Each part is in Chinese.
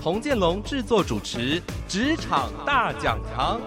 童建龙制作主持《职场大讲堂》。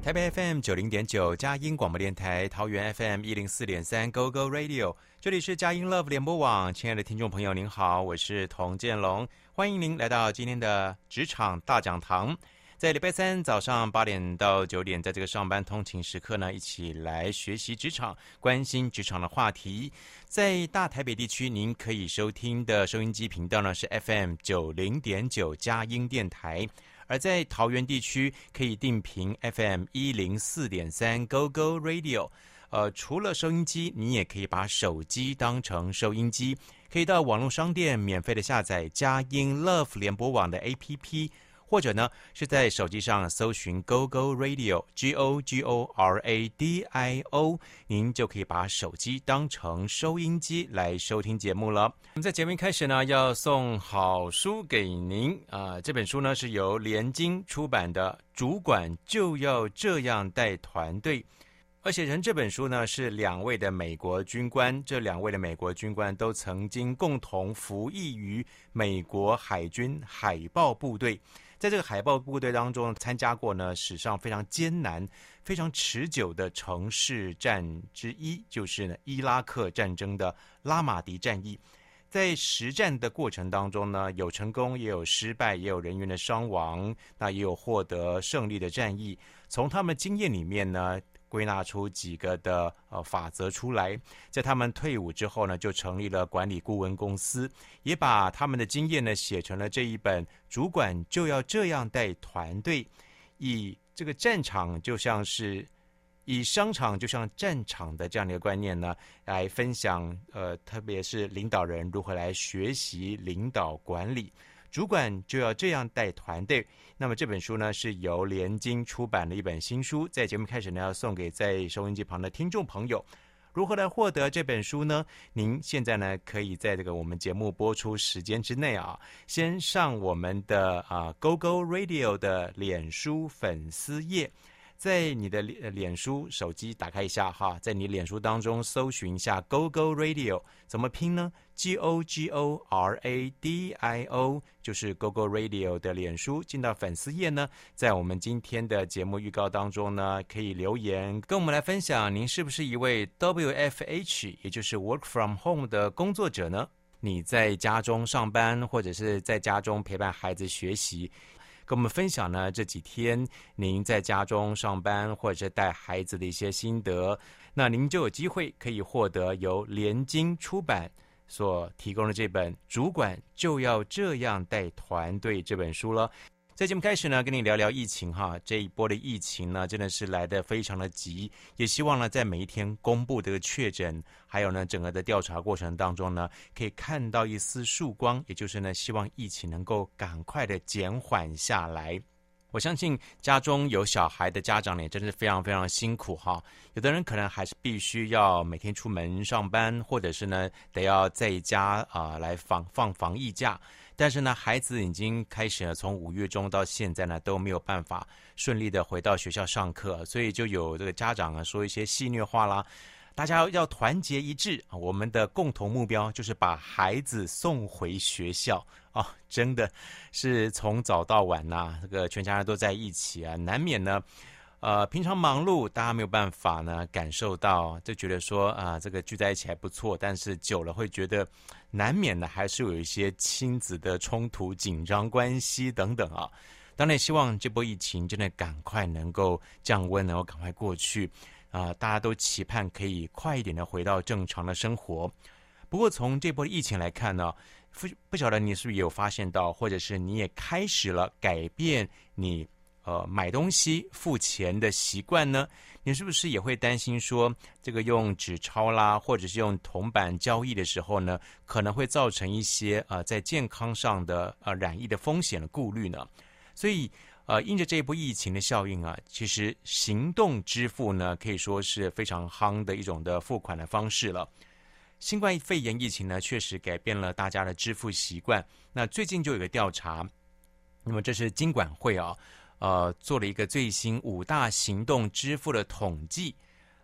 台北 FM 九零点九佳音广播电台，桃园 FM 一零四点三 Go Go Radio，这里是佳音 Love 联播网。亲爱的听众朋友，您好，我是童建龙，欢迎您来到今天的职场大讲堂。在礼拜三早上八点到九点，在这个上班通勤时刻呢，一起来学习职场，关心职场的话题。在大台北地区，您可以收听的收音机频道呢是 FM 九零点九佳音电台；而在桃园地区，可以定频 FM 一零四点三 Go Go Radio。呃，除了收音机，你也可以把手机当成收音机，可以到网络商店免费的下载佳音 Love 联播网的 APP。或者呢，是在手机上搜寻 “Go Go Radio”，G O G O R A D I O，您就可以把手机当成收音机来收听节目了。我们在节目一开始呢，要送好书给您啊、这本书呢是由联经出版的，《主管就要这样带团队》。而且人这本书呢，是两位的美国军官，这两位的美国军官都曾经共同服役于美国海军海豹部队。在这个海豹部队当中参加过呢，史上非常艰难、非常持久的城市战之一，就是呢伊拉克战争的拉马迪战役。在实战的过程当中呢，有成功，也有失败，也有人员的伤亡，那也有获得胜利的战役。从他们经验里面呢，归纳出几个的呃法则出来，在他们退伍之后呢，就成立了管理顾问公司，也把他们的经验呢写成了这一本《主管就要这样带团队》，以这个战场就像是以商场就像战场的这样的一个观念呢，来分享呃，特别是领导人如何来学习领导管理。主管就要这样带团队。那么这本书呢，是由联经出版的一本新书。在节目开始呢，要送给在收音机旁的听众朋友。如何来获得这本书呢？您现在呢，可以在这个我们节目播出时间之内啊，先上我们的啊 Go Go Radio 的脸书粉丝页。在你的脸脸书手机打开一下哈，在你脸书当中搜寻一下 “Go Go Radio” 怎么拼呢？G O G O R A D I O 就是 Go Go Radio 的脸书。进到粉丝页呢，在我们今天的节目预告当中呢，可以留言跟我们来分享，您是不是一位 WFH，也就是 Work From Home 的工作者呢？你在家中上班，或者是在家中陪伴孩子学习。跟我们分享呢，这几天您在家中上班或者带孩子的一些心得，那您就有机会可以获得由联经出版所提供的这本《主管就要这样带团队》这本书了。在节目开始呢，跟你聊聊疫情哈。这一波的疫情呢，真的是来得非常的急。也希望呢，在每一天公布的确诊，还有呢，整个的调查过程当中呢，可以看到一丝曙光。也就是呢，希望疫情能够赶快的减缓下来。我相信家中有小孩的家长，也真的是非常非常辛苦哈。有的人可能还是必须要每天出门上班，或者是呢，得要在家啊、来防放防疫假。但是呢，孩子已经开始了，从五月中到现在呢，都没有办法顺利的回到学校上课，所以就有这个家长啊说一些戏谑话啦。大家要团结一致啊，我们的共同目标就是把孩子送回学校啊！真的是从早到晚呐、这个全家人都在一起啊，难免呢。呃，平常忙碌，大家没有办法呢感受到，就觉得说啊，这个聚在一起还不错。但是久了会觉得，难免的还是有一些亲子的冲突、紧张关系等等啊。当然，希望这波疫情真的赶快能够降温，能够赶快过去啊！大家都期盼可以快一点的回到正常的生活。不过，从这波疫情来看呢，不不晓得你是不是有发现到，或者是你也开始了改变你。呃，买东西付钱的习惯呢？你是不是也会担心说，这个用纸钞啦，或者是用铜板交易的时候呢，可能会造成一些呃在健康上的呃染疫的风险的顾虑呢？所以，呃，因着这一波疫情的效应啊，其实行动支付呢，可以说是非常夯的一种的付款的方式了。新冠肺炎疫情呢，确实改变了大家的支付习惯。那最近就有个调查，那么这是金管会啊，呃，做了一个最新五大行动支付的统计。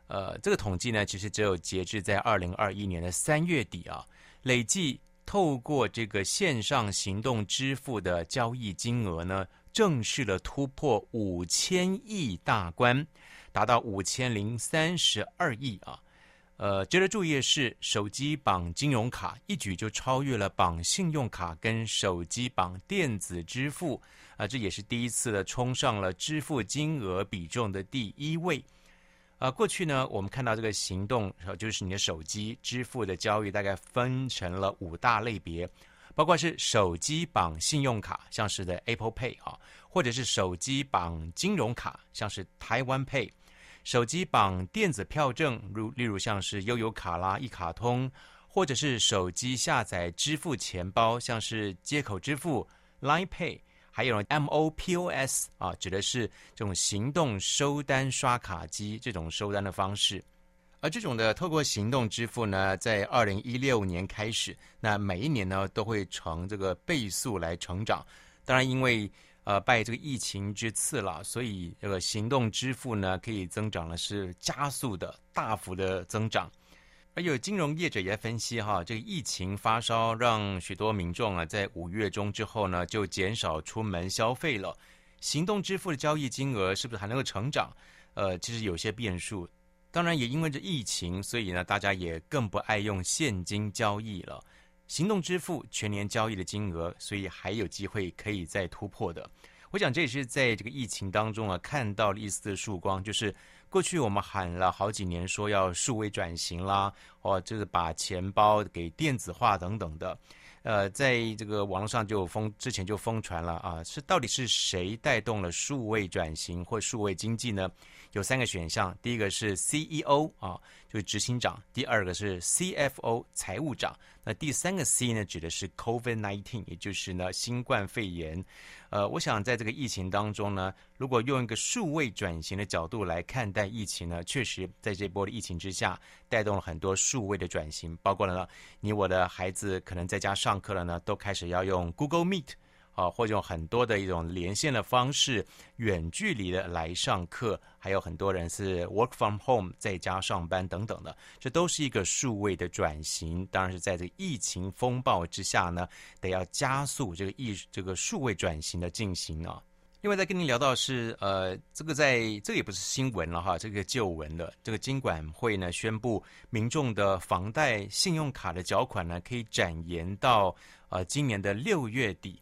呃，这个统计呢，其实只有截至在二零二一年的三月底啊，累计透过这个线上行动支付的交易金额呢，正式的突破五千亿大关，达到五千零三十二亿啊。呃，值得注意的是，手机绑金融卡一举就超越了绑信用卡跟手机绑电子支付啊，这也是第一次的冲上了支付金额比重的第一位。啊，过去呢，我们看到这个行动，就是你的手机支付的交易，大概分成了五大类别，包括是手机绑信用卡，像是的 Apple Pay 啊，或者是手机绑金融卡，像是台湾 Pay。手机绑电子票证，如例如像是悠游卡啦、一卡通，或者是手机下载支付钱包，像是街口支付、Line Pay，还有 MOPOS 啊，指的是这种行动收单刷卡机这种收单的方式。而这种的透过行动支付呢，在二零一六年开始，那每一年呢都会呈这个倍速来成长。当然，因为呃，拜这个疫情之赐了，所以这个行动支付呢，可以增长的是加速的、大幅的增长。而有金融业者也在分析哈，这个疫情发烧让许多民众啊，在五月中之后呢，就减少出门消费了。行动支付的交易金额是不是还能够成长？呃，其实有些变数。当然，也因为这疫情，所以呢，大家也更不爱用现金交易了。行动支付全年交易的金额，所以还有机会可以再突破的。我想这也是在这个疫情当中啊，看到了一丝的曙光。就是过去我们喊了好几年说要数位转型啦，哦，就是把钱包给电子化等等的。呃，在这个网络上就疯，之前就疯传了啊，是到底是谁带动了数位转型或数位经济呢？有三个选项，第一个是 CEO 啊，就是执行长；第二个是 CFO 财务长；那第三个 C 呢，指的是 COVID-19，也就是呢新冠肺炎。呃，我想在这个疫情当中呢，如果用一个数位转型的角度来看待疫情呢，确实在这波的疫情之下，带动了很多数位的转型，包括了呢，你我的孩子可能在家上课了呢，都开始要用 Google Meet。啊，或者用很多的一种连线的方式，远距离的来上课，还有很多人是 work from home 在家上班等等的，这都是一个数位的转型。当然是在这疫情风暴之下呢，得要加速这个疫这个数位转型的进行啊。另外再跟您聊到是，呃，这个在这个也不是新闻了哈，这个旧闻了。这个金管会呢宣布，民众的房贷、信用卡的缴款呢可以展延到呃今年的六月底。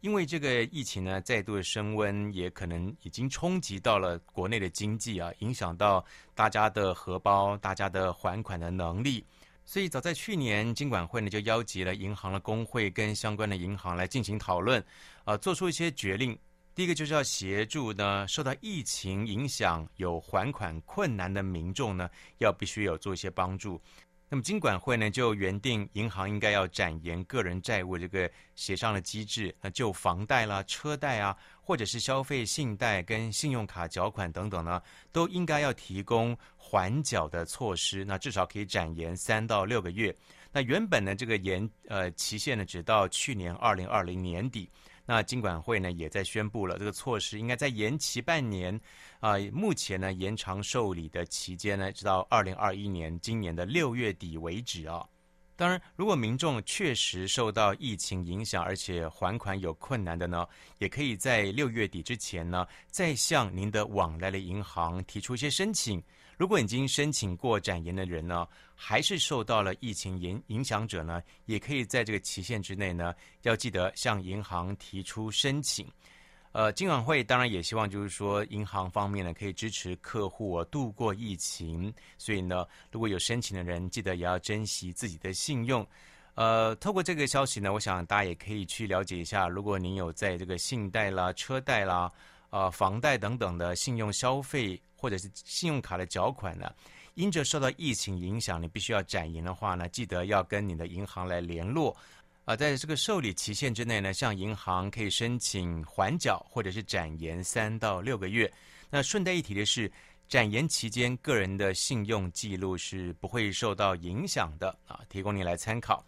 因为这个疫情呢，再度的升温，也可能已经冲击到了国内的经济啊，影响到大家的荷包、大家的还款的能力。所以早在去年，金管会呢就邀集了银行的工会跟相关的银行来进行讨论，啊，做出一些决定。第一个就是要协助呢受到疫情影响有还款困难的民众呢，要必须有做一些帮助。那么金管会呢，就原定银行应该要展延个人债务这个协商的机制，那就房贷啦、车贷啊，或者是消费信贷跟信用卡缴款等等呢，都应该要提供缓缴的措施，那至少可以展延三到六个月。那原本呢，这个延呃期限呢，只到去年二零二零年底。那金管会呢，也在宣布了这个措施应该再延期半年，啊、目前呢延长受理的期间呢，直到二零二一年今年的六月底为止啊。当然，如果民众确实受到疫情影响，而且还款有困难的呢，也可以在六月底之前呢，再向您的往来的银行提出一些申请。如果已经申请过展延的人呢，还是受到了疫情影影响者呢，也可以在这个期限之内呢，要记得向银行提出申请。呃，金管会当然也希望就是说，银行方面呢可以支持客户啊度过疫情，所以呢，如果有申请的人，记得也要珍惜自己的信用。呃，透过这个消息呢，我想大家也可以去了解一下，如果您有在这个信贷啦、车贷啦、呃房贷等等的信用消费。或者是信用卡的缴款呢，因着受到疫情影响，你必须要展延的话呢，记得要跟你的银行来联络。啊，在这个受理期限之内呢，向银行可以申请缓缴或者是展延三到六个月。那顺带一提的是，展延期间个人的信用记录是不会受到影响的啊，提供您来参考。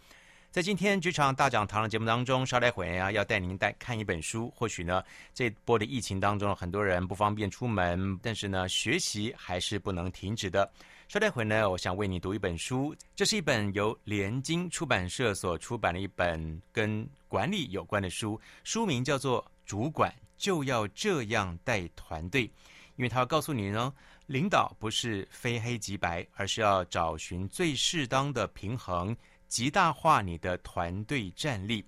在今天职场大讲堂的节目当中，稍待会啊，要带您带看一本书。或许呢，这波的疫情当中，很多人不方便出门，但是呢，学习还是不能停止的。稍待会呢，我想为你读一本书，这是一本由联经出版社所出版的一本跟管理有关的书，书名叫做《主管就要这样带团队》，因为他要告诉你呢，领导不是非黑即白，而是要找寻最适当的平衡。极大化你的团队战力，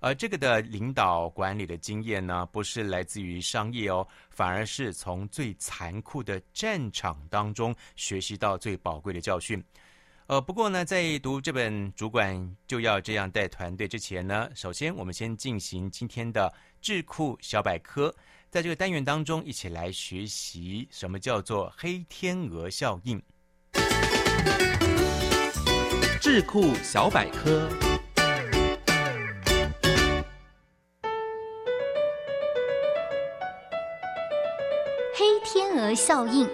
而这个的领导管理的经验呢，不是来自于商业哦，反而是从最残酷的战场当中学习到最宝贵的教训。呃，不过呢，在读这本《主管就要这样带团队》之前呢，首先我们先进行今天的智库小百科，在这个单元当中，一起来学习什么叫做黑天鹅效应。智库小百科：黑天鹅效应。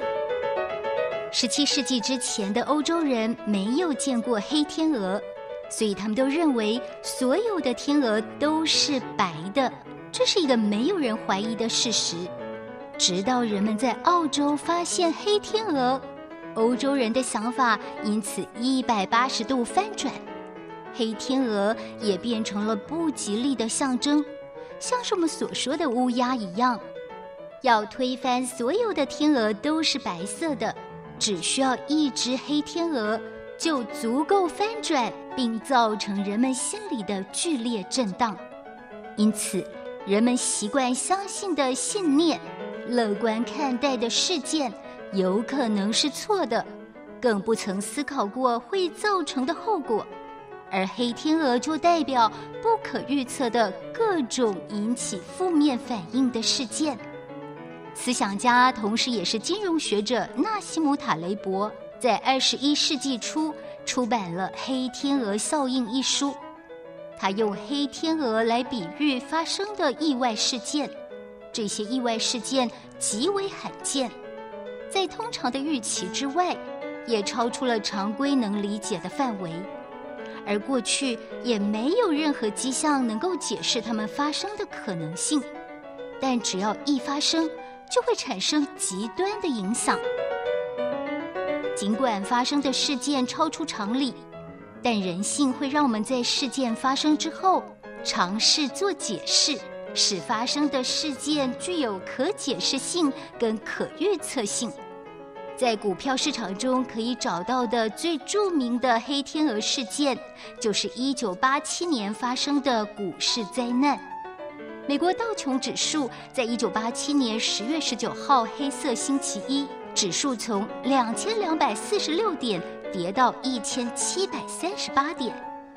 十七世纪之前的欧洲人没有见过黑天鹅，所以他们都认为所有的天鹅都是白的，这是一个没有人怀疑的事实。直到人们在澳洲发现黑天鹅。欧洲人的想法因此一百八十度翻转，黑天鹅也变成了不吉利的象征，像是我们所说的乌鸦一样。要推翻所有的天鹅都是白色的，只需要一只黑天鹅就足够翻转，并造成人们心里的剧烈震荡。因此，人们习惯相信的信念，乐观看待的事件。有可能是错的，更不曾思考过会造成的后果，而黑天鹅就代表不可预测的各种引起负面反应的事件。思想家，同时也是金融学者纳西姆塔雷伯，在二十一世纪初出版了《黑天鹅效应》一书，他用黑天鹅来比喻发生的意外事件，这些意外事件极为罕见。在通常的预期之外，也超出了常规能理解的范围，而过去也没有任何迹象能够解释它们发生的可能性。但只要一发生，就会产生极端的影响。尽管发生的事件超出常理，但人性会让我们在事件发生之后尝试做解释，使发生的事件具有可解释性跟可预测性。在股票市场中可以找到的最著名的黑天鹅事件，就是1987年发生的股市灾难。美国道琼指数在1987年10月19号黑色星期一，指数从2246点跌到1738点，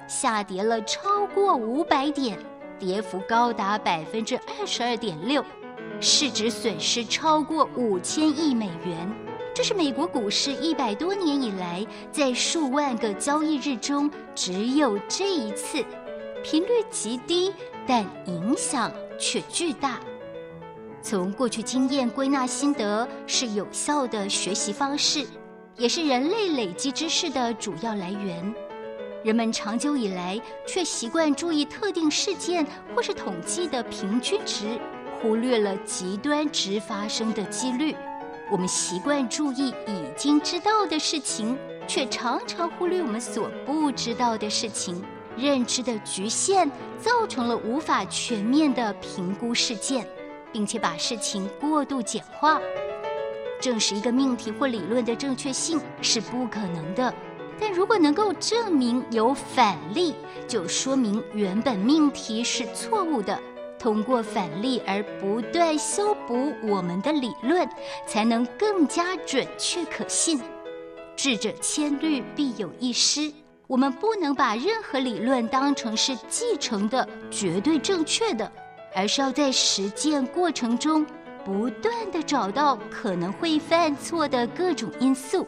下跌了超过500点，跌幅高达百分之二十二点六，市值损失超过五千亿美元。这是美国股市一百多年以来，在数万个交易日中只有这一次，频率极低，但影响却巨大。从过去经验归纳心得是有效的学习方式，也是人类累积知识的主要来源。人们长久以来却习惯注意特定事件或是统计的平均值，忽略了极端值发生的几率。我们习惯注意已经知道的事情，却常常忽略我们所不知道的事情。认知的局限造成了无法全面的评估事件，并且把事情过度简化。证实一个命题或理论的正确性是不可能的，但如果能够证明有反例，就说明原本命题是错误的。通过反例而不断修补我们的理论，才能更加准确可信。智者千虑，必有一失。我们不能把任何理论当成是继承的绝对正确的，而是要在实践过程中不断地找到可能会犯错的各种因素。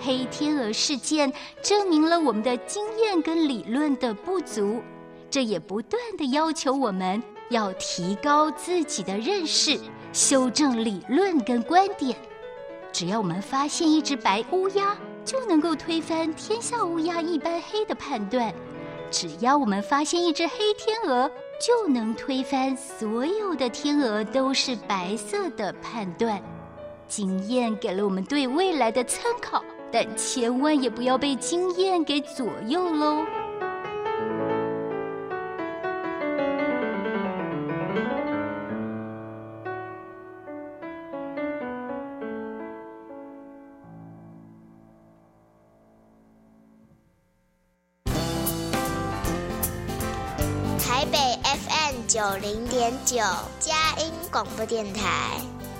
黑天鹅事件证明了我们的经验跟理论的不足。这也不断地要求我们要提高自己的认识，修正理论跟观点。只要我们发现一只白乌鸦，就能够推翻天下乌鸦一般黑的判断；只要我们发现一只黑天鹅，就能推翻所有的天鹅都是白色的判断。经验给了我们对未来的参考，但千万也不要被经验给左右喽。台北 FM 九零点九佳音广播电台，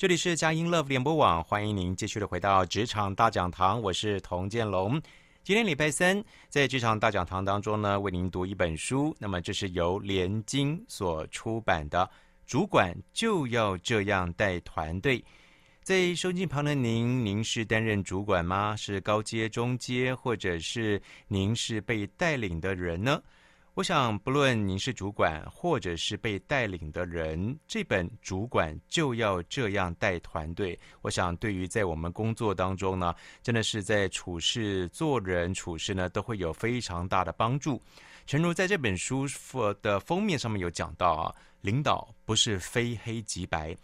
这里是佳音 Love 联播网，欢迎您继续的回到职场大讲堂，我是童建龙。今天礼拜三，在职场大讲堂当中呢，为您读一本书，那么这是由联经所出版的《主管就要这样带团队》。在收音旁的您，您是担任主管吗？是高阶、中阶，或者是您是被带领的人呢？我想，不论您是主管或者是被带领的人，这本主管就要这样带团队。我想，对于在我们工作当中呢，真的是在处事、做人处事呢，都会有非常大的帮助。诚如在这本书的封面上面有讲到啊，领导不是非黑即白，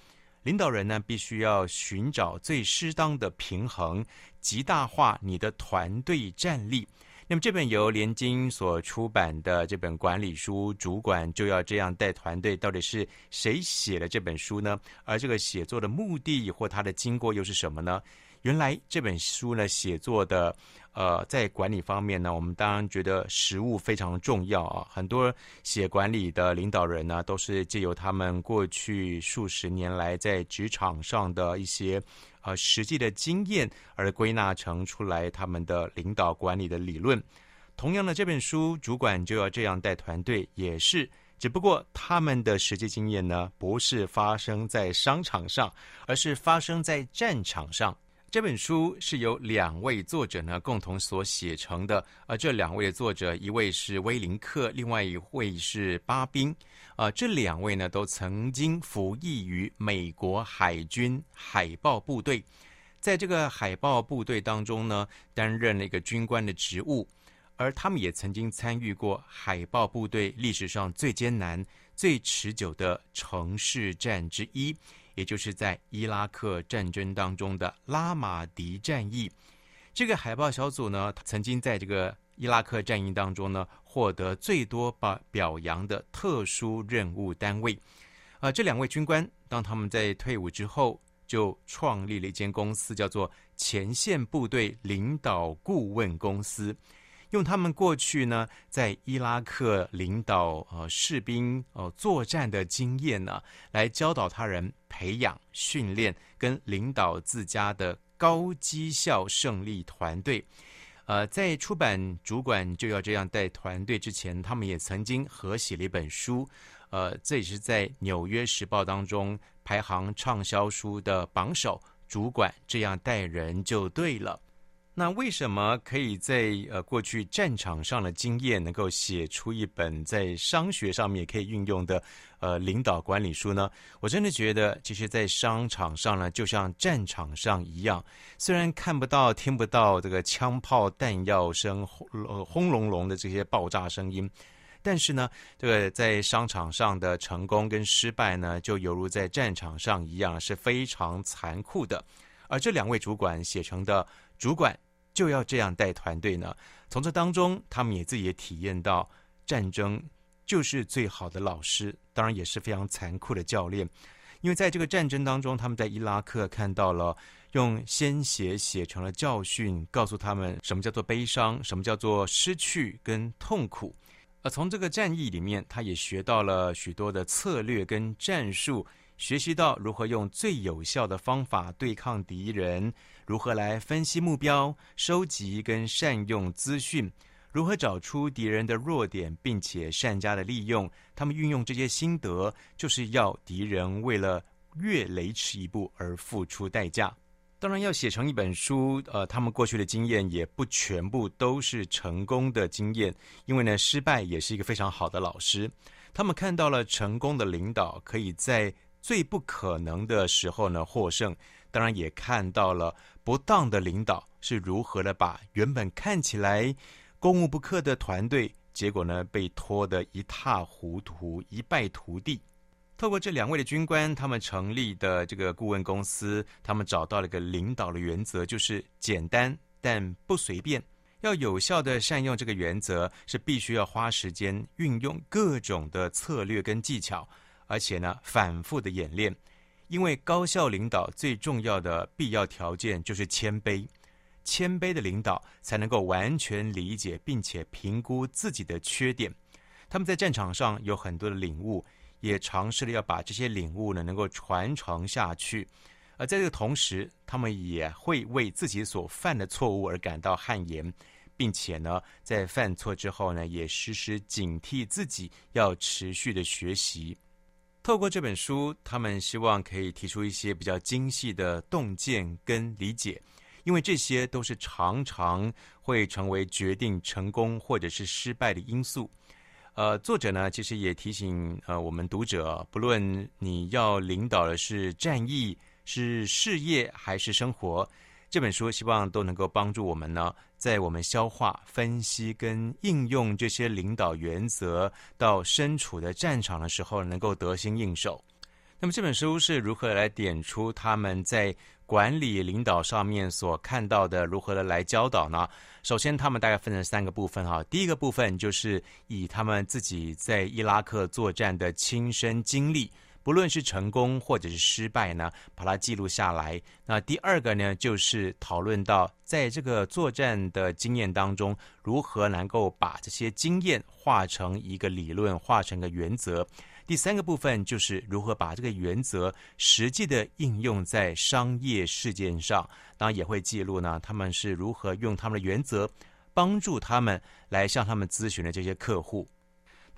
领导人呢，必须要寻找最适当的平衡，极大化你的团队战力。那么，这本由联经所出版的这本管理书，主管就要这样带团队，到底是谁写了这本书呢？而这个写作的目的或它的经过又是什么呢？原来这本书呢，写作的，呃，在管理方面呢，我们当然觉得实务非常重要啊。很多写管理的领导人呢，都是借由他们过去数十年来在职场上的一些。呃，实际的经验而归纳成出来他们的领导管理的理论。同样的，这本书主管就要这样带团队，也是，只不过他们的实际经验呢，不是发生在商场上，而是发生在战场上。这本书是由两位作者呢共同所写成的，而这两位的作者，一位是威林克，另外一位是巴宾。啊，这两位呢都曾经服役于美国海军海豹部队，在这个海豹部队当中呢，担任了一个军官的职务，而他们也曾经参与过海豹部队历史上最艰难、最持久的城市战之一。也就是在伊拉克战争当中的拉马迪战役，这个海豹小组呢，曾经在这个伊拉克战役当中呢，获得最多表表扬的特殊任务单位。啊，这两位军官，当他们在退伍之后，就创立了一间公司，叫做前线部队领导顾问公司。用他们过去呢，在伊拉克领导呃士兵呃作战的经验呢，来教导他人培养、训练跟领导自家的高绩效胜利团队。呃，在出版主管就要这样带团队之前，他们也曾经合写了一本书，呃，这也是在《纽约时报》当中排行畅销书的榜首。主管这样带人就对了。那为什么可以在呃过去战场上的经验能够写出一本在商学上面也可以运用的呃领导管理书呢？我真的觉得，其实，在商场上呢，就像战场上一样，虽然看不到、听不到这个枪炮弹药声轰轰隆隆的这些爆炸声音，但是呢，这个在商场上的成功跟失败呢，就犹如在战场上一样，是非常残酷的。而这两位主管写成的主管。就要这样带团队呢？从这当中，他们也自己也体验到，战争就是最好的老师，当然也是非常残酷的教练。因为在这个战争当中，他们在伊拉克看到了用鲜血写成了教训，告诉他们什么叫做悲伤，什么叫做失去跟痛苦。而从这个战役里面，他也学到了许多的策略跟战术，学习到如何用最有效的方法对抗敌人，如何来分析目标、收集跟善用资讯，如何找出敌人的弱点，并且善加的利用。他们运用这些心得，就是要敌人为了越雷池一步而付出代价。当然，要写成一本书，呃，他们过去的经验也不全部都是成功的经验，因为呢，失败也是一个非常好的老师。他们看到了成功的领导可以在最不可能的时候呢获胜，当然也看到了不当的领导是如何的把原本看起来攻无不克的团队，结果呢被拖得一塌糊涂，一败涂地。透过这两位的军官，他们成立的这个顾问公司，他们找到了一个领导的原则，就是简单但不随便。要有效地善用这个原则，是必须要花时间运用各种的策略跟技巧，而且呢反复的演练。因为高效领导最重要的必要条件就是谦卑，谦卑的领导才能够完全理解并且评估自己的缺点。他们在战场上有很多的领悟。也尝试了要把这些领悟呢，能够传承下去，而在这个同时，他们也会为自己所犯的错误而感到汗颜，并且呢，在犯错之后呢，也时时警惕自己要持续的学习。透过这本书，他们希望可以提出一些比较精细的洞见跟理解，因为这些都是常常会成为决定成功或者是失败的因素。呃，作者呢，其实也提醒呃我们读者，不论你要领导的是战役、是事业还是生活，这本书希望都能够帮助我们呢，在我们消化、分析跟应用这些领导原则到身处的战场的时候，能够得心应手。那么这本书是如何来点出他们在管理领导上面所看到的如何的来教导呢？首先，他们大概分成三个部分哈。第一个部分就是以他们自己在伊拉克作战的亲身经历，不论是成功或者是失败呢，把它记录下来。那第二个呢，就是讨论到在这个作战的经验当中，如何能够把这些经验化成一个理论，化成个原则。第三个部分就是如何把这个原则实际的应用在商业事件上，当然也会记录呢，他们是如何用他们的原则帮助他们来向他们咨询的这些客户。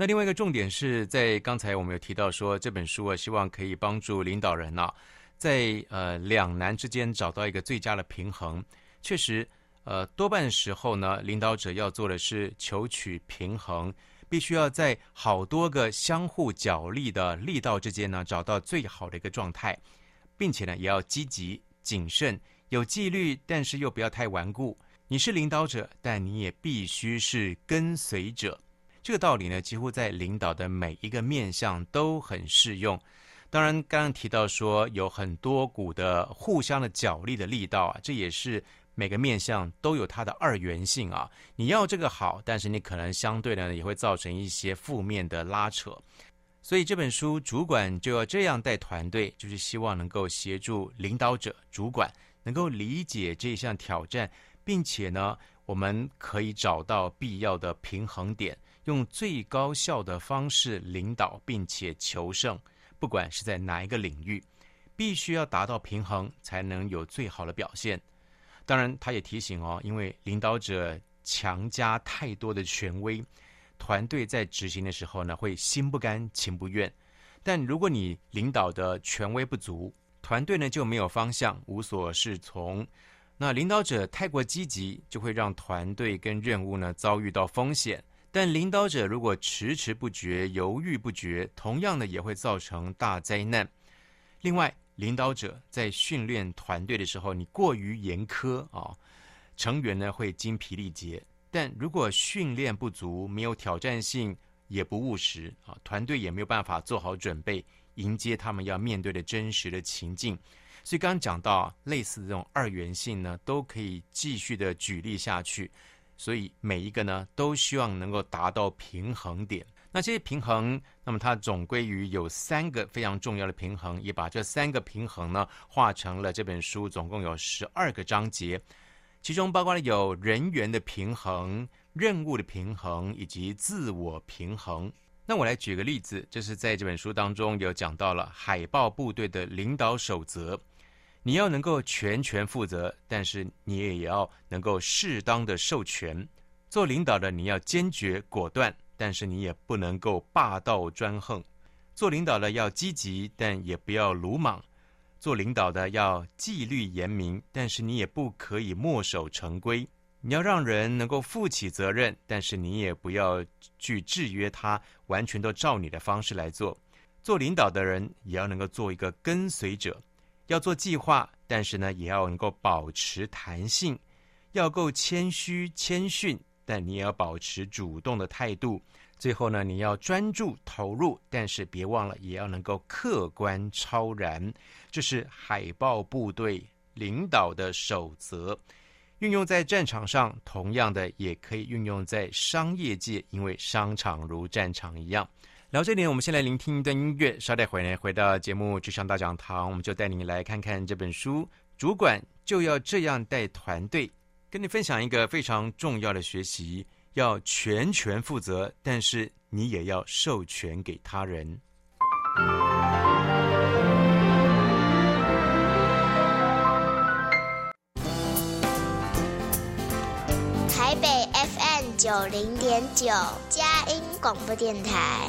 那另外一个重点是在刚才我们有提到说，这本书啊，希望可以帮助领导人啊，在呃两难之间找到一个最佳的平衡。确实，呃多半时候呢，领导者要做的是求取平衡。必须要在好多个相互角力的力道之间呢，找到最好的一个状态，并且呢，也要积极谨慎、有纪律，但是又不要太顽固。你是领导者，但你也必须是跟随者。这个道理呢，几乎在领导的每一个面向都很适用。当然，刚刚提到说有很多股的互相的角力的力道啊，这也是。每个面向都有它的二元性啊，你要这个好，但是你可能相对的也会造成一些负面的拉扯。所以这本书主管就要这样带团队，就是希望能够协助领导者、主管能够理解这项挑战，并且呢，我们可以找到必要的平衡点，用最高效的方式领导，并且求胜。不管是在哪一个领域，必须要达到平衡，才能有最好的表现。当然，他也提醒哦，因为领导者强加太多的权威，团队在执行的时候呢，会心不甘情不愿。但如果你领导的权威不足，团队呢就没有方向，无所适从。那领导者太过积极，就会让团队跟任务呢遭遇到风险。但领导者如果迟迟不决、犹豫不决，同样的也会造成大灾难。另外，领导者在训练团队的时候，你过于严苛啊，成员呢会精疲力竭。但如果训练不足，没有挑战性，也不务实啊，团队也没有办法做好准备迎接他们要面对的真实的情境。所以刚刚讲到类似的这种二元性呢，都可以继续的举例下去。所以每一个呢，都希望能够达到平衡点。那这些平衡，那么它总归于有三个非常重要的平衡，也把这三个平衡呢，画成了这本书总共有十二个章节，其中包括了有人员的平衡、任务的平衡以及自我平衡。那我来举个例子，就是在这本书当中有讲到了海豹部队的领导守则。你要能够全权负责，但是你也要能够适当的授权。做领导的你要坚决果断，但是你也不能够霸道专横。做领导的要积极，但也不要鲁莽。做领导的要纪律严明，但是你也不可以墨守成规。你要让人能够负起责任，但是你也不要去制约他，完全都照你的方式来做。做领导的人也要能够做一个跟随者。要做计划，但是呢，也要能够保持弹性，要够谦虚谦逊，但你也要保持主动的态度。最后呢，你要专注投入，但是别忘了，也要能够客观超然。这是海豹部队领导的守则，运用在战场上，同样的也可以运用在商业界，因为商场如战场一样。聊这里，我们先来聆听一段音乐。稍待会呢，回到节目《职场大讲堂》，我们就带您来看看这本书。主管就要这样带团队，跟你分享一个非常重要的学习：要全权负责，但是你也要授权给他人。台北 FM 九零点九，佳音广播电台。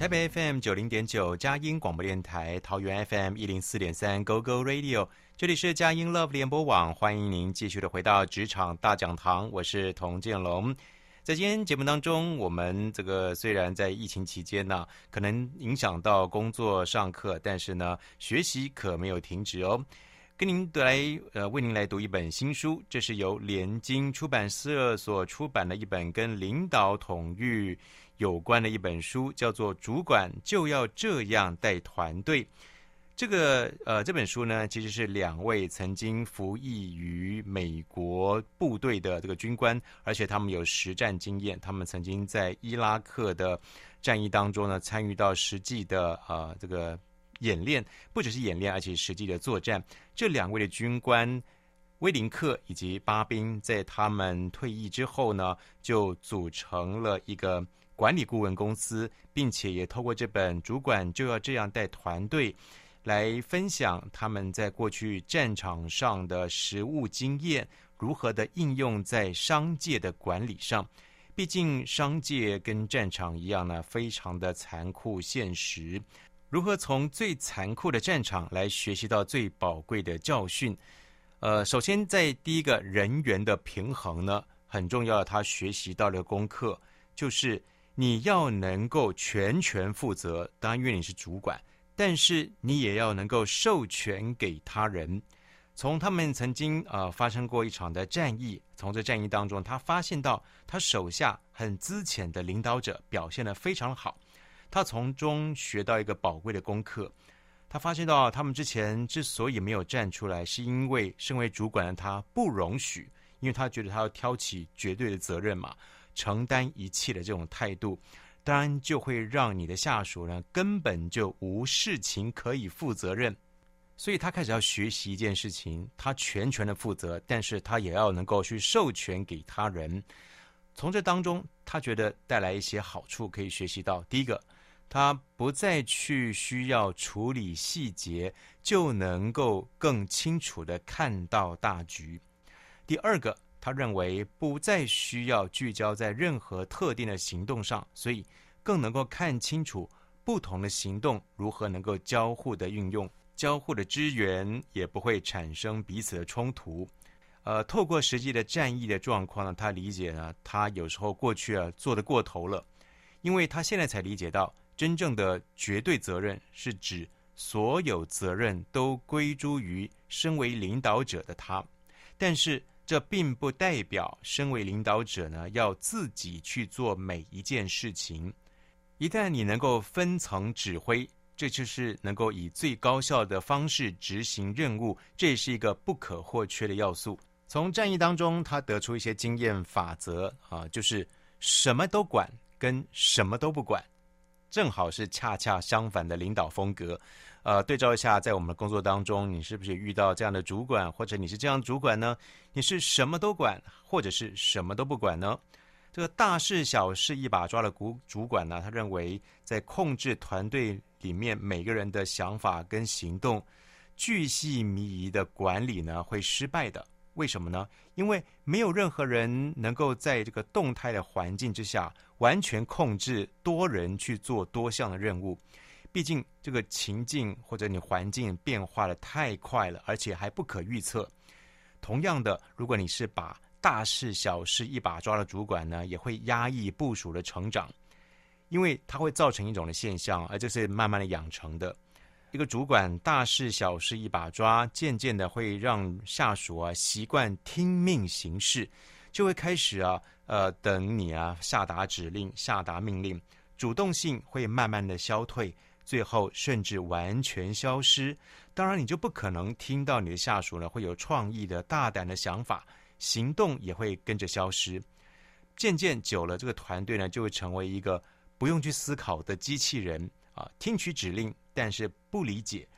台北 FM 九零点九，佳音广播电台；桃园 FM 一零四点三，Go Go Radio。这里是佳音 Love 联播网，欢迎您继续的回到职场大讲堂，我是童建龙。在今天节目当中，我们这个虽然在疫情期间呢，可能影响到工作上课，但是呢，学习可没有停止哦。跟您来呃，为您来读一本新书，这是由联经出版社所出版的一本跟领导统御有关的一本书，叫做《主管就要这样带团队》。这个呃，这本书呢，其实是两位曾经服役于美国部队的这个军官，而且他们有实战经验。他们曾经在伊拉克的战役当中呢，参与到实际的呃这个演练，不只是演练，而且实际的作战。这两位的军官威林克以及巴宾，在他们退役之后呢，就组成了一个管理顾问公司，并且也透过这本主管就要这样带团队。来分享他们在过去战场上的实务经验，如何的应用在商界的管理上。毕竟商界跟战场一样呢，非常的残酷现实。如何从最残酷的战场来学习到最宝贵的教训？呃，首先在第一个人员的平衡呢，很重要。他学习到的功课就是你要能够全权负责，当然因为你是主管。但是你也要能够授权给他人。从他们曾经呃发生过一场的战役，从这战役当中，他发现到他手下很资浅的领导者表现得非常好。他从中学到一个宝贵的功课。他发现到他们之前之所以没有站出来，是因为身为主管的他不容许，因为他觉得他要挑起绝对的责任嘛，承担一切的这种态度。当然就会让你的下属呢，根本就无事情可以负责任，所以他开始要学习一件事情，他全权的负责，但是他也要能够去授权给他人。从这当中，他觉得带来一些好处，可以学习到：第一个，他不再去需要处理细节，就能够更清楚地看到大局；第二个。他认为不再需要聚焦在任何特定的行动上，所以更能够看清楚不同的行动如何能够交互的运用，交互的支援也不会产生彼此的冲突。呃，透过实际的战役的状况呢，他理解呢，他有时候过去啊做得过头了，因为他现在才理解到，真正的绝对责任是指所有责任都归诸于身为领导者的他，但是。这并不代表身为领导者呢，要自己去做每一件事情。一旦你能够分层指挥，这就是能够以最高效的方式执行任务，这也是一个不可或缺的要素。从战役当中，他得出一些经验法则啊，就是什么都管跟什么都不管，正好是恰恰相反的领导风格。呃，对照一下，在我们的工作当中，你是不是遇到这样的主管，或者你是这样主管呢？你是什么都管，或者是什么都不管呢？这个大事小事一把抓的主主管呢，他认为在控制团队里面每个人的想法跟行动，巨细靡遗的管理呢，会失败的。为什么呢？因为没有任何人能够在这个动态的环境之下完全控制多人去做多项的任务。毕竟这个情境或者你环境变化的太快了，而且还不可预测。同样的，如果你是把大事小事一把抓的主管呢，也会压抑部署的成长，因为它会造成一种的现象，而这是慢慢的养成的。一个主管大事小事一把抓，渐渐的会让下属啊习惯听命行事，就会开始啊呃等你啊下达指令、下达命令，主动性会慢慢的消退。最后甚至完全消失，当然你就不可能听到你的下属呢会有创意的大胆的想法，行动也会跟着消失。渐渐久了，这个团队呢就会成为一个不用去思考的机器人啊，听取指令，但是不理解。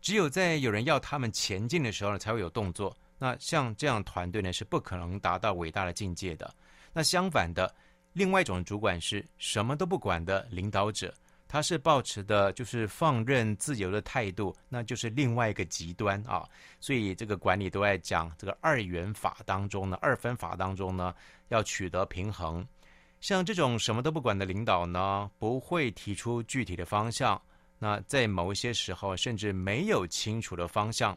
只有在有人要他们前进的时候呢，才会有动作。那像这样团队呢是不可能达到伟大的境界的。那相反的，另外一种主管是什么都不管的领导者。他是抱持的，就是放任自由的态度，那就是另外一个极端啊。所以这个管理都在讲这个二元法当中呢，二分法当中呢，要取得平衡。像这种什么都不管的领导呢，不会提出具体的方向。那在某一些时候，甚至没有清楚的方向。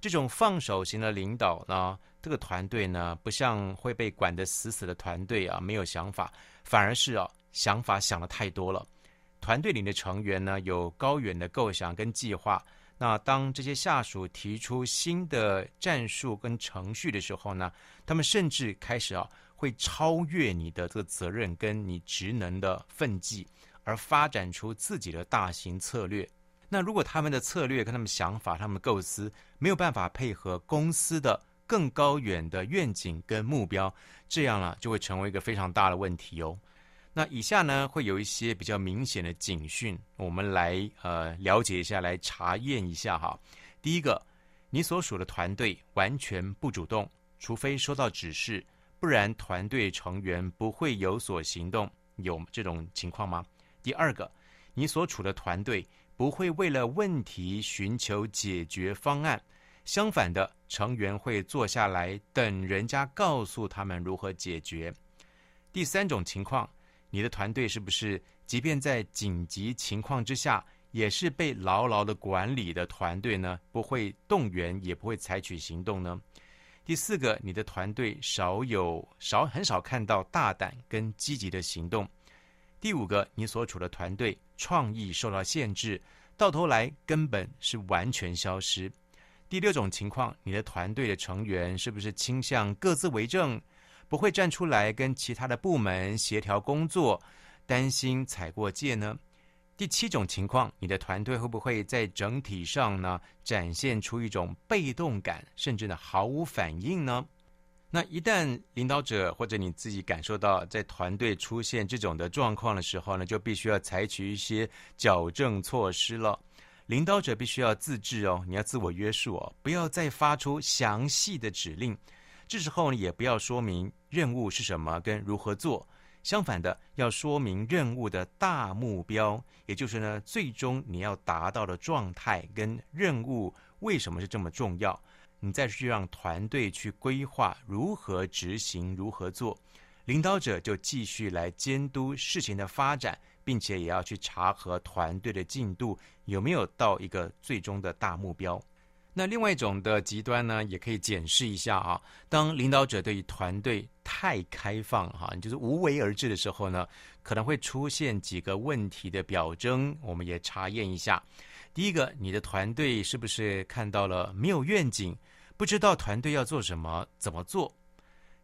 这种放手型的领导呢，这个团队呢，不像会被管得死死的团队啊，没有想法，反而是啊，想法想得太多了。团队里的成员呢，有高远的构想跟计划。那当这些下属提出新的战术跟程序的时候呢，他们甚至开始啊，会超越你的这个责任跟你职能的分际，而发展出自己的大型策略。那如果他们的策略跟他们想法、他们的构思没有办法配合公司的更高远的愿景跟目标，这样呢，就会成为一个非常大的问题哦。那以下呢，会有一些比较明显的警讯，我们来呃了解一下，来查验一下哈。第一个，你所属的团队完全不主动，除非收到指示，不然团队成员不会有所行动，有这种情况吗？第二个，你所处的团队不会为了问题寻求解决方案，相反的，成员会坐下来等人家告诉他们如何解决。第三种情况。你的团队是不是，即便在紧急情况之下，也是被牢牢的管理的团队呢？不会动员，也不会采取行动呢？第四个，你的团队少有少很少看到大胆跟积极的行动。第五个，你所处的团队创意受到限制，到头来根本是完全消失。第六种情况，你的团队的成员是不是倾向各自为政？不会站出来跟其他的部门协调工作，担心踩过界呢？第七种情况，你的团队会不会在整体上呢展现出一种被动感，甚至呢毫无反应呢？那一旦领导者或者你自己感受到在团队出现这种的状况的时候呢，就必须要采取一些矫正措施了。领导者必须要自制哦，你要自我约束哦，不要再发出详细的指令。这时候呢，也不要说明任务是什么跟如何做，相反的，要说明任务的大目标，也就是呢，最终你要达到的状态跟任务为什么是这么重要，你再去让团队去规划如何执行、如何做，领导者就继续来监督事情的发展，并且也要去查核团队的进度有没有到一个最终的大目标。那另外一种的极端呢，也可以检视一下啊。当领导者对于团队太开放哈，就是无为而治的时候呢，可能会出现几个问题的表征，我们也查验一下。第一个，你的团队是不是看到了没有愿景，不知道团队要做什么、怎么做？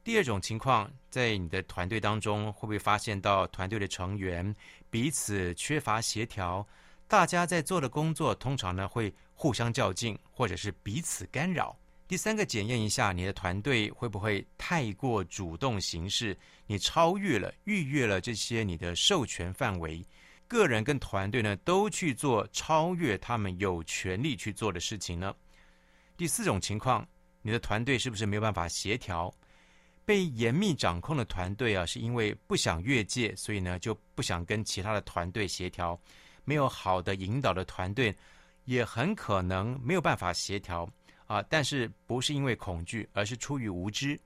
第二种情况，在你的团队当中，会不会发现到团队的成员彼此缺乏协调？大家在做的工作，通常呢会互相较劲，或者是彼此干扰。第三个，检验一下你的团队会不会太过主动行事，你超越了、逾越了这些你的授权范围，个人跟团队呢都去做超越他们有权利去做的事情呢？第四种情况，你的团队是不是没有办法协调？被严密掌控的团队啊，是因为不想越界，所以呢就不想跟其他的团队协调。没有好的引导的团队，也很可能没有办法协调啊。但是不是因为恐惧，而是出于无知。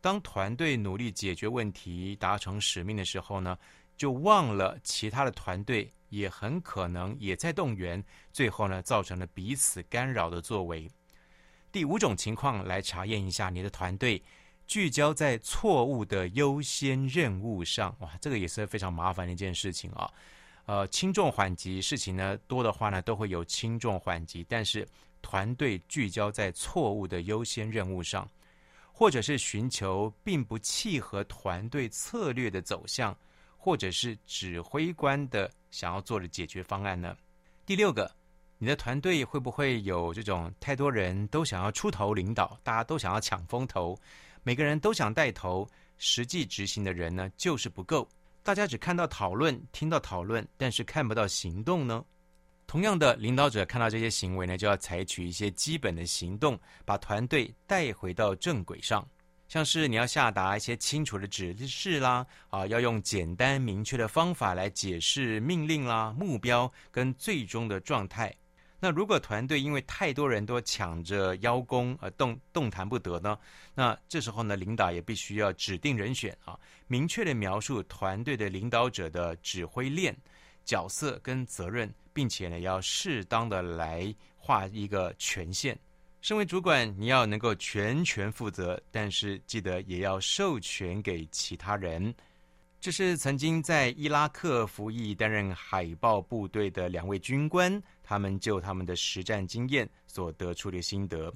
当团队努力解决问题、达成使命的时候呢，就忘了其他的团队也很可能也在动员，最后呢造成了彼此干扰的作为。第五种情况，来查验一下你的团队。聚焦在错误的优先任务上，哇，这个也是非常麻烦的一件事情啊。呃，轻重缓急事情呢多的话呢，都会有轻重缓急。但是团队聚焦在错误的优先任务上，或者是寻求并不契合团队策略的走向，或者是指挥官的想要做的解决方案呢？第六个，你的团队会不会有这种太多人都想要出头领导，大家都想要抢风头？每个人都想带头，实际执行的人呢，就是不够。大家只看到讨论，听到讨论，但是看不到行动呢。同样的，领导者看到这些行为呢，就要采取一些基本的行动，把团队带回到正轨上。像是你要下达一些清楚的指示啦，啊，要用简单明确的方法来解释命令啦、目标跟最终的状态。那如果团队因为太多人都抢着邀功而动动弹不得呢？那这时候呢，领导也必须要指定人选啊，明确地描述团队的领导者的指挥链、角色跟责任，并且呢，要适当的来画一个权限。身为主管，你要能够全权负责，但是记得也要授权给其他人。这是曾经在伊拉克服役担任海豹部队的两位军官，他们就他们的实战经验所得出的心得。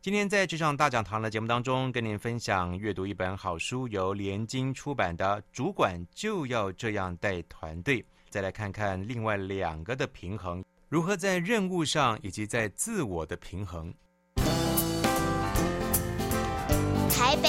今天在职场大讲堂的节目当中，跟您分享阅读一本好书，由联经出版的《主管就要这样带团队》。再来看看另外两个的平衡，如何在任务上以及在自我的平衡。台北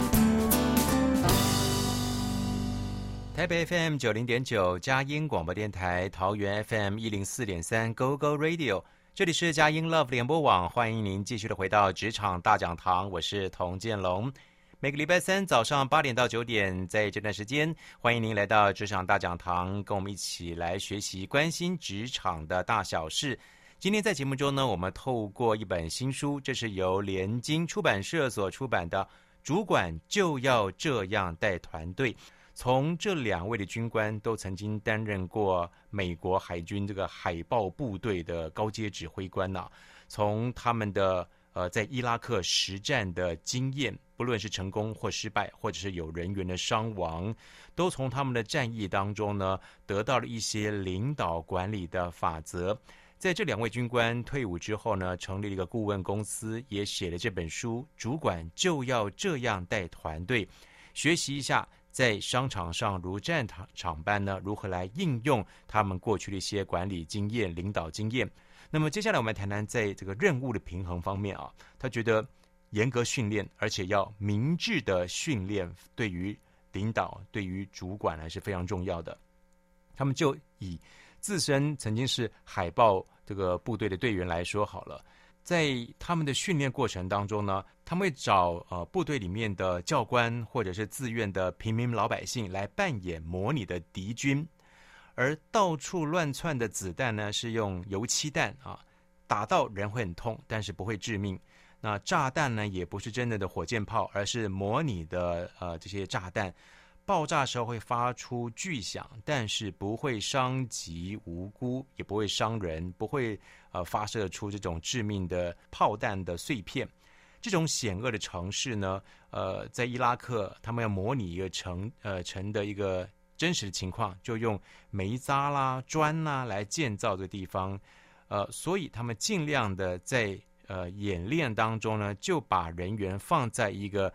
台北 FM 九零点九佳音广播电台，桃园 FM 一零四点三 Go Go Radio，这里是佳音 Love 联播网，欢迎您继续的回到职场大讲堂，我是童建龙。每个礼拜三早上八点到九点，在这段时间，欢迎您来到职场大讲堂，跟我们一起来学习关心职场的大小事。今天在节目中呢，我们透过一本新书，这是由联经出版社所出版的《主管就要这样带团队》。从这两位的军官都曾经担任过美国海军这个海豹部队的高阶指挥官呐、从他们的呃在伊拉克实战的经验，不论是成功或失败，或者是有人员的伤亡，都从他们的战役当中呢得到了一些领导管理的法则。在这两位军官退伍之后呢，成立了一个顾问公司，也写了这本书。主管就要这样带团队，学习一下。在商场上如战场场般呢，如何来应用他们过去的一些管理经验、领导经验？那么接下来我们谈谈在这个任务的平衡方面啊，他觉得严格训练，而且要明智的训练，对于领导、对于主管呢是非常重要的。他们就以自身曾经是海豹这个部队的队员来说好了。在他们的训练过程当中呢，他们会找呃部队里面的教官或者是自愿的平民老百姓来扮演模拟的敌军，而到处乱窜的子弹呢是用油漆弹啊，打到人会很痛，但是不会致命。那炸弹呢也不是真的的火箭炮，而是模拟的呃这些炸弹。爆炸时候会发出巨响，但是不会伤及无辜，也不会伤人，不会呃发射出这种致命的炮弹的碎片。这种险恶的城市呢，呃，在伊拉克，他们要模拟一个城呃城的一个真实的情况，就用煤渣啦、砖啦来建造这个地方，呃，所以他们尽量的在呃演练当中呢，就把人员放在一个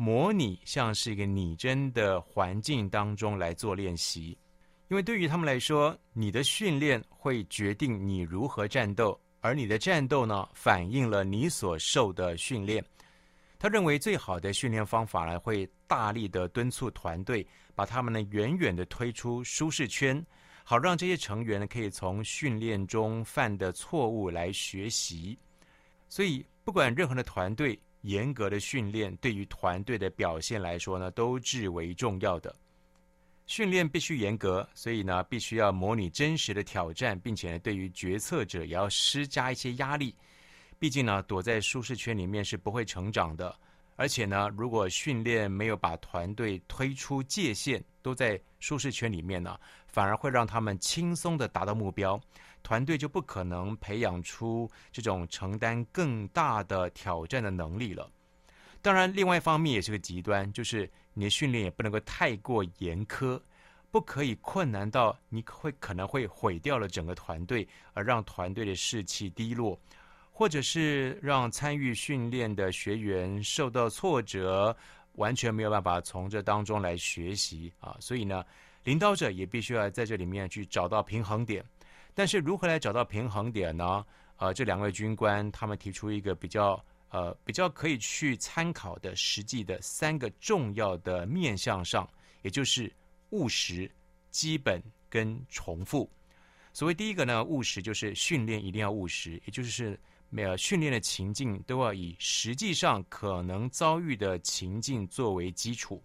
模拟像是一个拟真的环境当中来做练习，因为对于他们来说，你的训练会决定你如何战斗，而你的战斗呢，反映了你所受的训练。他认为最好的训练方法呢，会大力的敦促团队，把他们呢远远的推出舒适圈，好让这些成员呢可以从训练中犯的错误来学习。所以，不管任何的团队，严格的训练对于团队的表现来说呢，都至为重要的。训练必须严格，所以呢，必须要模拟真实的挑战，并且呢，对于决策者也要施加一些压力。毕竟呢，躲在舒适圈里面是不会成长的。而且呢，如果训练没有把团队推出界限，都在舒适圈里面呢，反而会让他们轻松地达到目标，团队就不可能培养出这种承担更大的挑战的能力了。当然，另外一方面也是个极端，就是你的训练也不能够太过严苛，不可以困难到你会可能会毁掉了整个团队，而让团队的士气低落。或者是让参与训练的学员受到挫折，完全没有办法从这当中来学习啊！所以呢，领导者也必须要在这里面去找到平衡点。但是如何来找到平衡点呢？呃，这两位军官他们提出一个比较呃比较可以去参考的实际的三个重要的面向上，也就是务实、基本跟重复。所谓第一个呢，务实就是训练一定要务实，也就是。每个训练的情境都要以实际上可能遭遇的情境作为基础，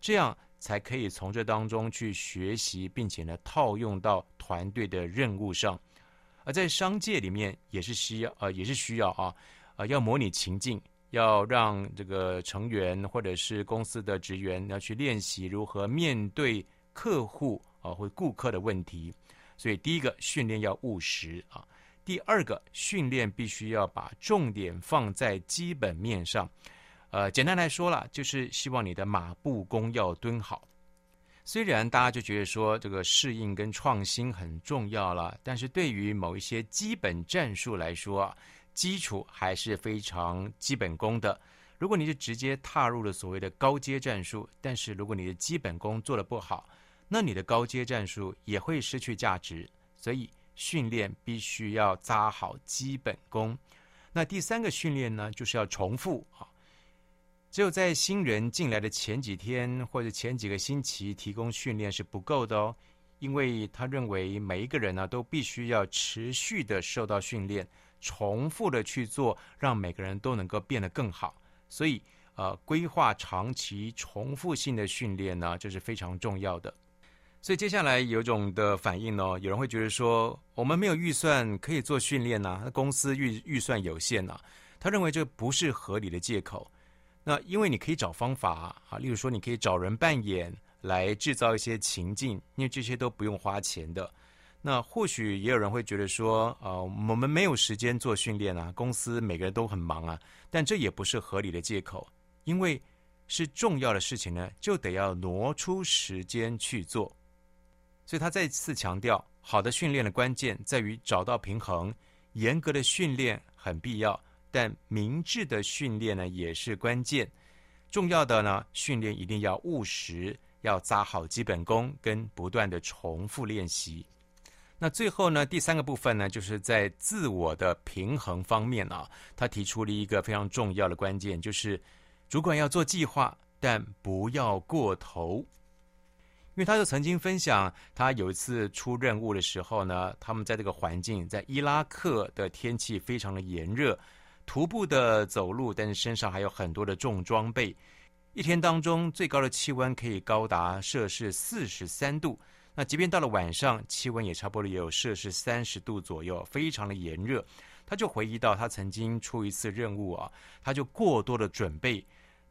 这样才可以从这当中去学习，并且呢套用到团队的任务上。而在商界里面也是需要，呃，也是需要啊，呃，要模拟情境，要让这个成员或者是公司的职员要去练习如何面对客户啊或顾客的问题。所以第一个训练要务实啊。第二个训练必须要把重点放在基本面上，呃，简单来说了，就是希望你的马步功要蹲好。虽然大家就觉得说这个适应跟创新很重要了，但是对于某一些基本战术来说，基础还是非常基本功的。如果你是直接踏入了所谓的高阶战术，但是如果你的基本功做得不好，那你的高阶战术也会失去价值。所以。训练必须要扎好基本功。那第三个训练呢，就是要重复啊。只有在新人进来的前几天或者前几个星期提供训练是不够的哦，因为他认为每一个人呢都必须要持续的受到训练，重复的去做，让每个人都能够变得更好。所以，呃，规划长期重复性的训练呢，这是非常重要的。所以接下来有种的反应呢，有人会觉得说，我们没有预算可以做训练呐，那公司预预算有限呐，他认为这不是合理的借口。那因为你可以找方法啊，例如说你可以找人扮演来制造一些情境，因为这些都不用花钱的。那或许也有人会觉得说，呃，我们没有时间做训练啊，公司每个人都很忙啊，但这也不是合理的借口，因为是重要的事情呢，就得要挪出时间去做。所以他再次强调，好的训练的关键在于找到平衡。严格的训练很必要，但明智的训练呢也是关键。重要的呢，训练一定要务实，要扎好基本功，跟不断的重复练习。那最后呢，第三个部分呢，就是在自我的平衡方面啊，他提出了一个非常重要的关键，就是主管要做计划，但不要过头。因为他就曾经分享，他有一次出任务的时候呢，他们在这个环境，在伊拉克的天气非常的炎热，徒步的走路，但是身上还有很多的重装备，一天当中最高的气温可以高达摄氏四十三度，那即便到了晚上，气温也差不多也有摄氏三十度左右，非常的炎热。他就回忆到他曾经出一次任务啊，他就过多的准备。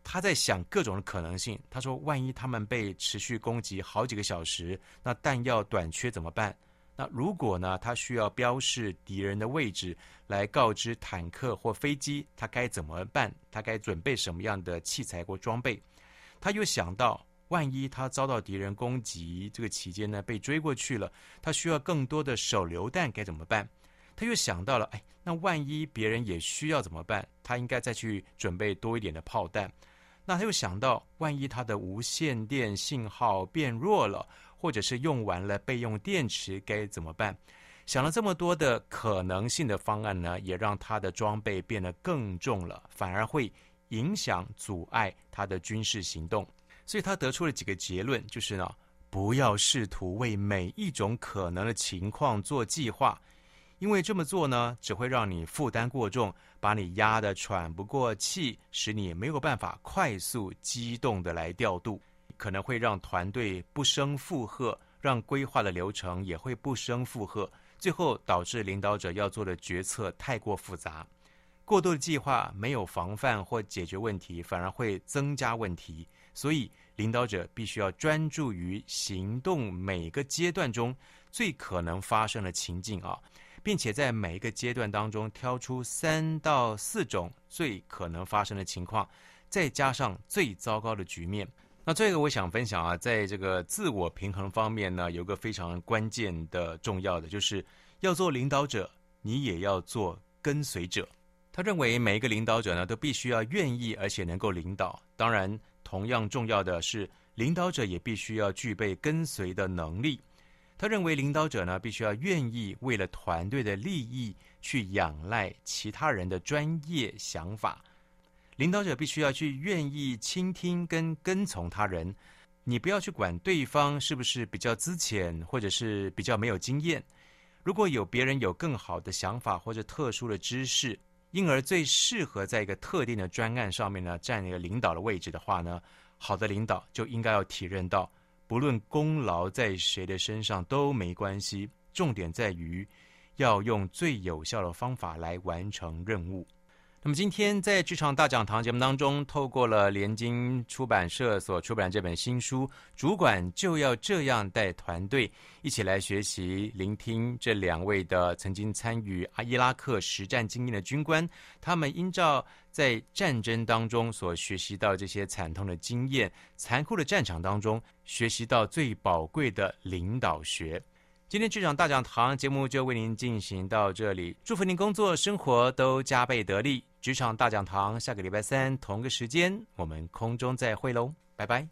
他在想各种的可能性。他说：“万一他们被持续攻击好几个小时，那弹药短缺怎么办？那如果呢？他需要标示敌人的位置，来告知坦克或飞机，他该怎么办？他该准备什么样的器材或装备？”他又想到，万一他遭到敌人攻击，这个期间呢被追过去了，他需要更多的手榴弹该怎么办？他又想到了，哎，那万一别人也需要怎么办？他应该再去准备多一点的炮弹。那他又想到，万一他的无线电信号变弱了，或者是用完了备用电池该怎么办？想了这么多的可能性的方案呢，也让他的装备变得更重了，反而会影响阻碍他的军事行动。所以他得出了几个结论，就是呢，不要试图为每一种可能的情况做计划。因为这么做呢，只会让你负担过重，把你压得喘不过气，使你没有办法快速机动的来调度，可能会让团队不胜负荷，让规划的流程也会不胜负荷，最后导致领导者要做的决策太过复杂，过多的计划没有防范或解决问题，反而会增加问题。所以，领导者必须要专注于行动每个阶段中最可能发生的情境啊。并且在每一个阶段当中挑出三到四种最可能发生的情况，再加上最糟糕的局面。那这个我想分享啊，在这个自我平衡方面呢，有个非常关键的重要的，就是要做领导者，你也要做跟随者。他认为每一个领导者呢，都必须要愿意而且能够领导。当然，同样重要的是，领导者也必须要具备跟随的能力。他认为领导者呢，必须要愿意为了团队的利益去仰赖其他人的专业想法。领导者必须要去愿意倾听跟跟从他人。你不要去管对方是不是比较资浅，或者是比较没有经验。如果有别人有更好的想法或者特殊的知识，因而最适合在一个特定的专案上面呢，占一个领导的位置的话呢，好的领导就应该要体认到。不论功劳在谁的身上都没关系，重点在于要用最有效的方法来完成任务。那么今天在职场大讲堂节目当中，透过了联经出版社所出版这本新书《主管就要这样带团队》，一起来学习、聆听这两位的曾经参与阿伊拉克实战经验的军官，他们依照在战争当中所学习到这些惨痛的经验、残酷的战场当中学习到最宝贵的领导学。今天剧场大讲堂节目就为您进行到这里，祝福您工作生活都加倍得力。职场大讲堂，下个礼拜三同个时间，我们空中再会喽，拜拜。